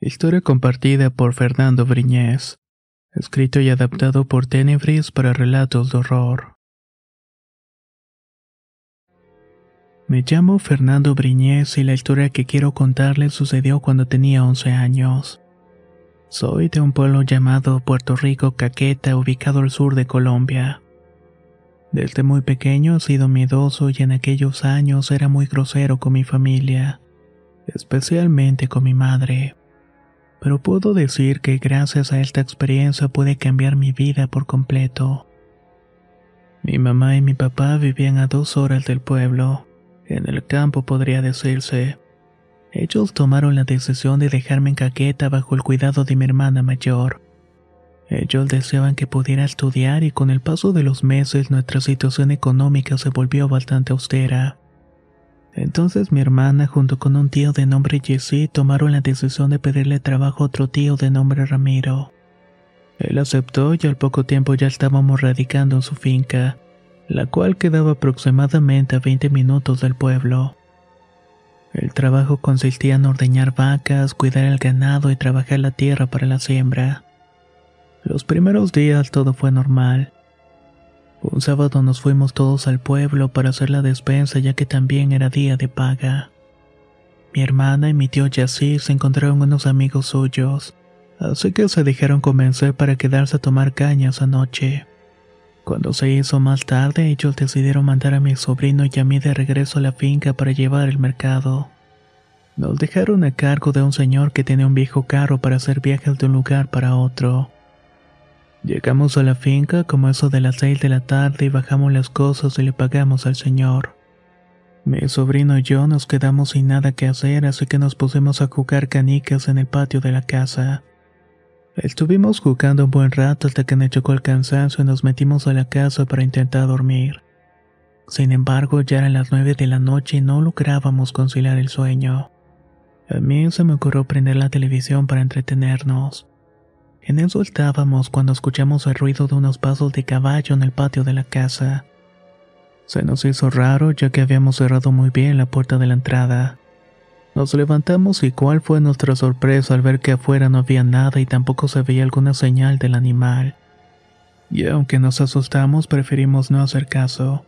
Historia compartida por Fernando Briñez. Escrito y adaptado por Tenebris para relatos de horror. Me llamo Fernando Briñez y la historia que quiero contarles sucedió cuando tenía 11 años. Soy de un pueblo llamado Puerto Rico Caqueta, ubicado al sur de Colombia. Desde muy pequeño he sido miedoso y en aquellos años era muy grosero con mi familia especialmente con mi madre. Pero puedo decir que gracias a esta experiencia pude cambiar mi vida por completo. Mi mamá y mi papá vivían a dos horas del pueblo, en el campo podría decirse. Ellos tomaron la decisión de dejarme en caqueta bajo el cuidado de mi hermana mayor. Ellos deseaban que pudiera estudiar y con el paso de los meses nuestra situación económica se volvió bastante austera. Entonces mi hermana junto con un tío de nombre Jesse tomaron la decisión de pedirle trabajo a otro tío de nombre Ramiro. Él aceptó y al poco tiempo ya estábamos radicando en su finca, la cual quedaba aproximadamente a 20 minutos del pueblo. El trabajo consistía en ordeñar vacas, cuidar el ganado y trabajar la tierra para la siembra. Los primeros días todo fue normal. Un sábado nos fuimos todos al pueblo para hacer la despensa ya que también era día de paga. Mi hermana y mi tío Yací se encontraron unos amigos suyos, así que se dejaron convencer para quedarse a tomar cañas anoche. Cuando se hizo más tarde, ellos decidieron mandar a mi sobrino y a mí de regreso a la finca para llevar el mercado. Nos dejaron a cargo de un señor que tenía un viejo carro para hacer viajes de un lugar para otro. Llegamos a la finca como eso de las seis de la tarde y bajamos las cosas y le pagamos al señor. Mi sobrino y yo nos quedamos sin nada que hacer, así que nos pusimos a jugar canicas en el patio de la casa. Estuvimos jugando un buen rato hasta que nos chocó el cansancio y nos metimos a la casa para intentar dormir. Sin embargo, ya eran las nueve de la noche y no lográbamos conciliar el sueño. A mí se me ocurrió prender la televisión para entretenernos. En eso estábamos cuando escuchamos el ruido de unos pasos de caballo en el patio de la casa. Se nos hizo raro ya que habíamos cerrado muy bien la puerta de la entrada. Nos levantamos y cuál fue nuestra sorpresa al ver que afuera no había nada y tampoco se veía alguna señal del animal. Y aunque nos asustamos, preferimos no hacer caso.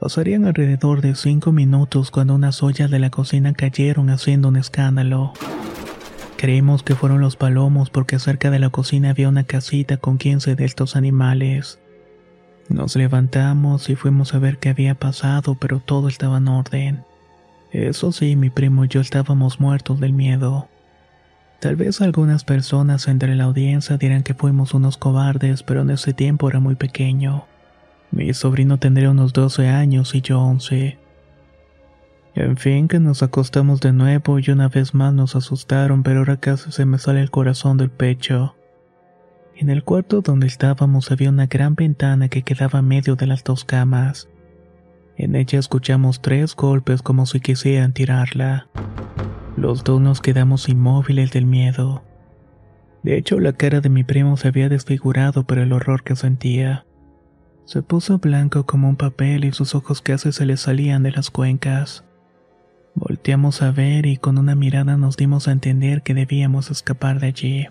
Pasarían alrededor de cinco minutos cuando unas ollas de la cocina cayeron haciendo un escándalo. Creímos que fueron los palomos porque cerca de la cocina había una casita con 15 de estos animales. Nos levantamos y fuimos a ver qué había pasado, pero todo estaba en orden. Eso sí, mi primo y yo estábamos muertos del miedo. Tal vez algunas personas entre la audiencia dirán que fuimos unos cobardes, pero en ese tiempo era muy pequeño. Mi sobrino tendría unos 12 años y yo 11. En fin, que nos acostamos de nuevo y una vez más nos asustaron, pero ahora casi se me sale el corazón del pecho. En el cuarto donde estábamos había una gran ventana que quedaba en medio de las dos camas. En ella escuchamos tres golpes como si quisieran tirarla. Los dos nos quedamos inmóviles del miedo. De hecho, la cara de mi primo se había desfigurado por el horror que sentía. Se puso blanco como un papel y sus ojos casi se le salían de las cuencas. Volteamos a ver y con una mirada nos dimos a entender que debíamos escapar de allí.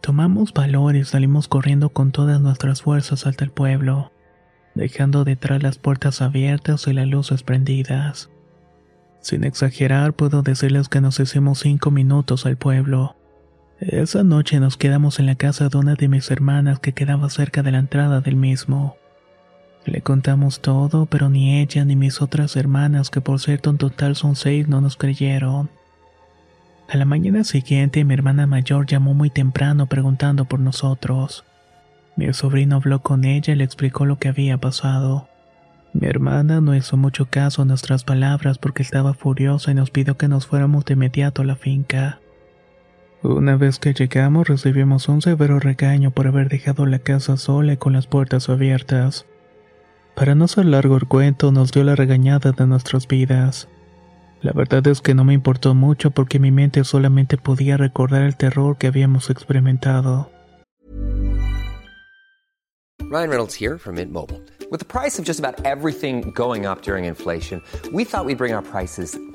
Tomamos valor y salimos corriendo con todas nuestras fuerzas hasta el pueblo, dejando detrás las puertas abiertas y las luces prendidas. Sin exagerar, puedo decirles que nos hicimos cinco minutos al pueblo. Esa noche nos quedamos en la casa de una de mis hermanas que quedaba cerca de la entrada del mismo. Le contamos todo, pero ni ella ni mis otras hermanas, que por cierto en total son seis, no nos creyeron. A la mañana siguiente mi hermana mayor llamó muy temprano preguntando por nosotros. Mi sobrino habló con ella y le explicó lo que había pasado. Mi hermana no hizo mucho caso a nuestras palabras porque estaba furiosa y nos pidió que nos fuéramos de inmediato a la finca. Una vez que llegamos recibimos un severo regaño por haber dejado la casa sola y con las puertas abiertas. Para no ser largo el cuento, nos dio la regañada de nuestras vidas. La verdad es que no me importó mucho porque mi mente solamente podía recordar el terror que habíamos experimentado. Ryan Reynolds here from Mint Mobile. With the price of just about everything going up during inflation, we thought we'd bring our prices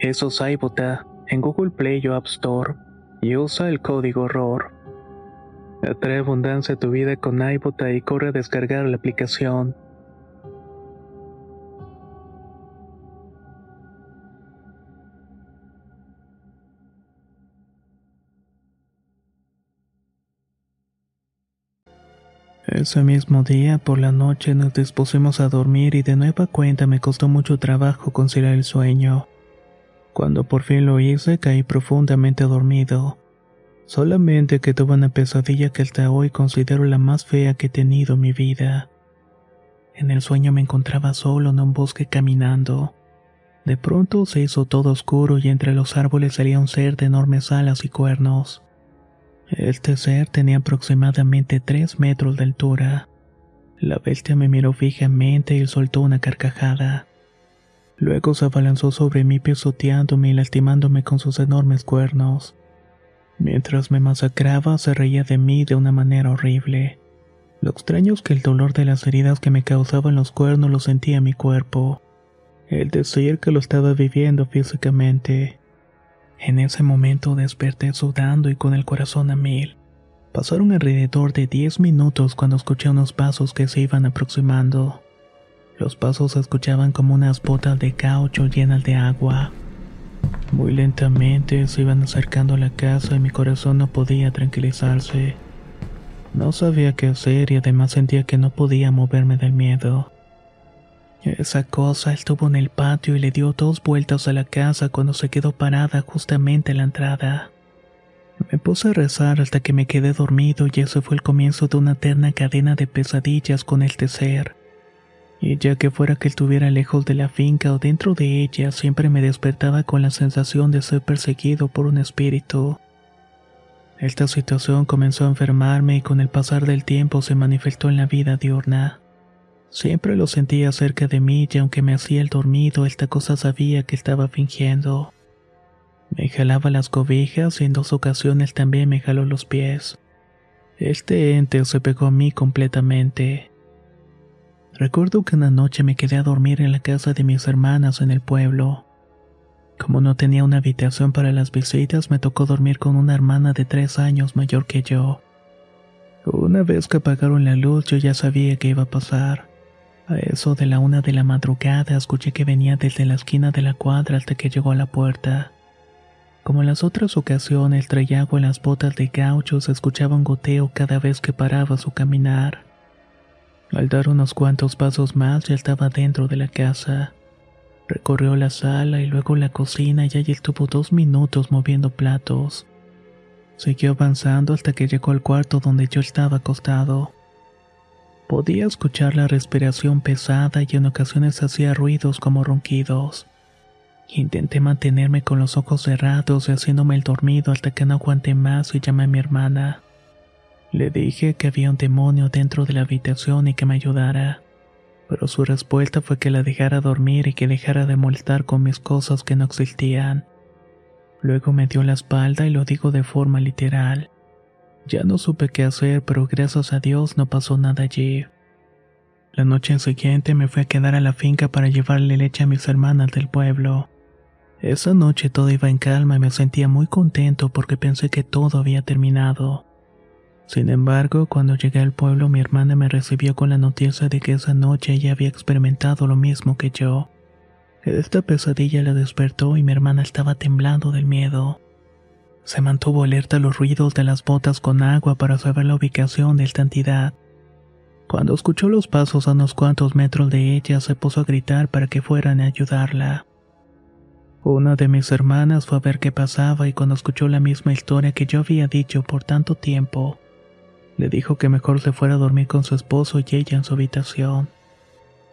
Eso es iBota en Google Play o App Store y usa el código horror. Atrae abundancia a tu vida con iBota y corre a descargar la aplicación. Ese mismo día, por la noche, nos dispusimos a dormir y de nueva cuenta me costó mucho trabajo conciliar el sueño. Cuando por fin lo hice, caí profundamente dormido. Solamente que tuve una pesadilla que hasta hoy considero la más fea que he tenido en mi vida. En el sueño me encontraba solo en un bosque caminando. De pronto se hizo todo oscuro y entre los árboles salía un ser de enormes alas y cuernos. Este ser tenía aproximadamente tres metros de altura. La bestia me miró fijamente y soltó una carcajada. Luego se abalanzó sobre mí pisoteándome y lastimándome con sus enormes cuernos. Mientras me masacraba, se reía de mí de una manera horrible. Lo extraño es que el dolor de las heridas que me causaban los cuernos lo sentía en mi cuerpo. El decir que lo estaba viviendo físicamente. En ese momento desperté sudando y con el corazón a mil. Pasaron alrededor de diez minutos cuando escuché unos pasos que se iban aproximando. Los pasos se escuchaban como unas botas de caucho llenas de agua. Muy lentamente se iban acercando a la casa y mi corazón no podía tranquilizarse. No sabía qué hacer y además sentía que no podía moverme del miedo. Esa cosa estuvo en el patio y le dio dos vueltas a la casa cuando se quedó parada justamente en la entrada. Me puse a rezar hasta que me quedé dormido y ese fue el comienzo de una eterna cadena de pesadillas con el tecer. Y ya que fuera que estuviera lejos de la finca o dentro de ella, siempre me despertaba con la sensación de ser perseguido por un espíritu. Esta situación comenzó a enfermarme y con el pasar del tiempo se manifestó en la vida diurna. Siempre lo sentía cerca de mí y aunque me hacía el dormido, esta cosa sabía que estaba fingiendo. Me jalaba las cobijas y en dos ocasiones también me jaló los pies. Este ente se pegó a mí completamente. Recuerdo que una noche me quedé a dormir en la casa de mis hermanas en el pueblo. Como no tenía una habitación para las visitas, me tocó dormir con una hermana de tres años mayor que yo. Una vez que apagaron la luz, yo ya sabía qué iba a pasar. A eso de la una de la madrugada escuché que venía desde la esquina de la cuadra hasta que llegó a la puerta. Como en las otras ocasiones traía agua en las botas de gaucho, se escuchaba un goteo cada vez que paraba su caminar. Al dar unos cuantos pasos más ya estaba dentro de la casa. Recorrió la sala y luego la cocina y allí estuvo dos minutos moviendo platos. Siguió avanzando hasta que llegó al cuarto donde yo estaba acostado. Podía escuchar la respiración pesada y en ocasiones hacía ruidos como ronquidos. Intenté mantenerme con los ojos cerrados y haciéndome el dormido hasta que no aguanté más y llamé a mi hermana. Le dije que había un demonio dentro de la habitación y que me ayudara, pero su respuesta fue que la dejara dormir y que dejara de molestar con mis cosas que no existían. Luego me dio la espalda y lo digo de forma literal. Ya no supe qué hacer, pero gracias a Dios no pasó nada allí. La noche siguiente me fui a quedar a la finca para llevarle leche a mis hermanas del pueblo. Esa noche todo iba en calma y me sentía muy contento porque pensé que todo había terminado. Sin embargo, cuando llegué al pueblo mi hermana me recibió con la noticia de que esa noche ella había experimentado lo mismo que yo. Esta pesadilla la despertó y mi hermana estaba temblando del miedo. Se mantuvo alerta a los ruidos de las botas con agua para saber la ubicación de esta entidad. Cuando escuchó los pasos a unos cuantos metros de ella, se puso a gritar para que fueran a ayudarla. Una de mis hermanas fue a ver qué pasaba y cuando escuchó la misma historia que yo había dicho por tanto tiempo, le dijo que mejor se fuera a dormir con su esposo y ella en su habitación.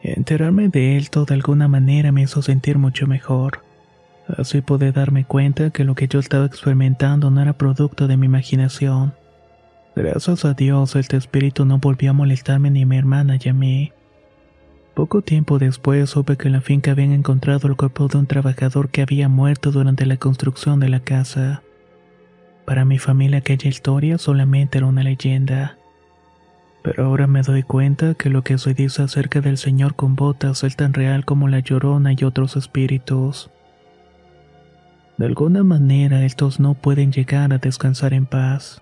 Enterarme de esto de alguna manera me hizo sentir mucho mejor. Así pude darme cuenta que lo que yo estaba experimentando no era producto de mi imaginación. Gracias a Dios, este espíritu no volvió a molestarme ni a mi hermana y a mí. Poco tiempo después supe que en la finca habían encontrado el cuerpo de un trabajador que había muerto durante la construcción de la casa. Para mi familia aquella historia solamente era una leyenda. Pero ahora me doy cuenta que lo que se dice acerca del Señor con botas es tan real como la llorona y otros espíritus. De alguna manera estos no pueden llegar a descansar en paz.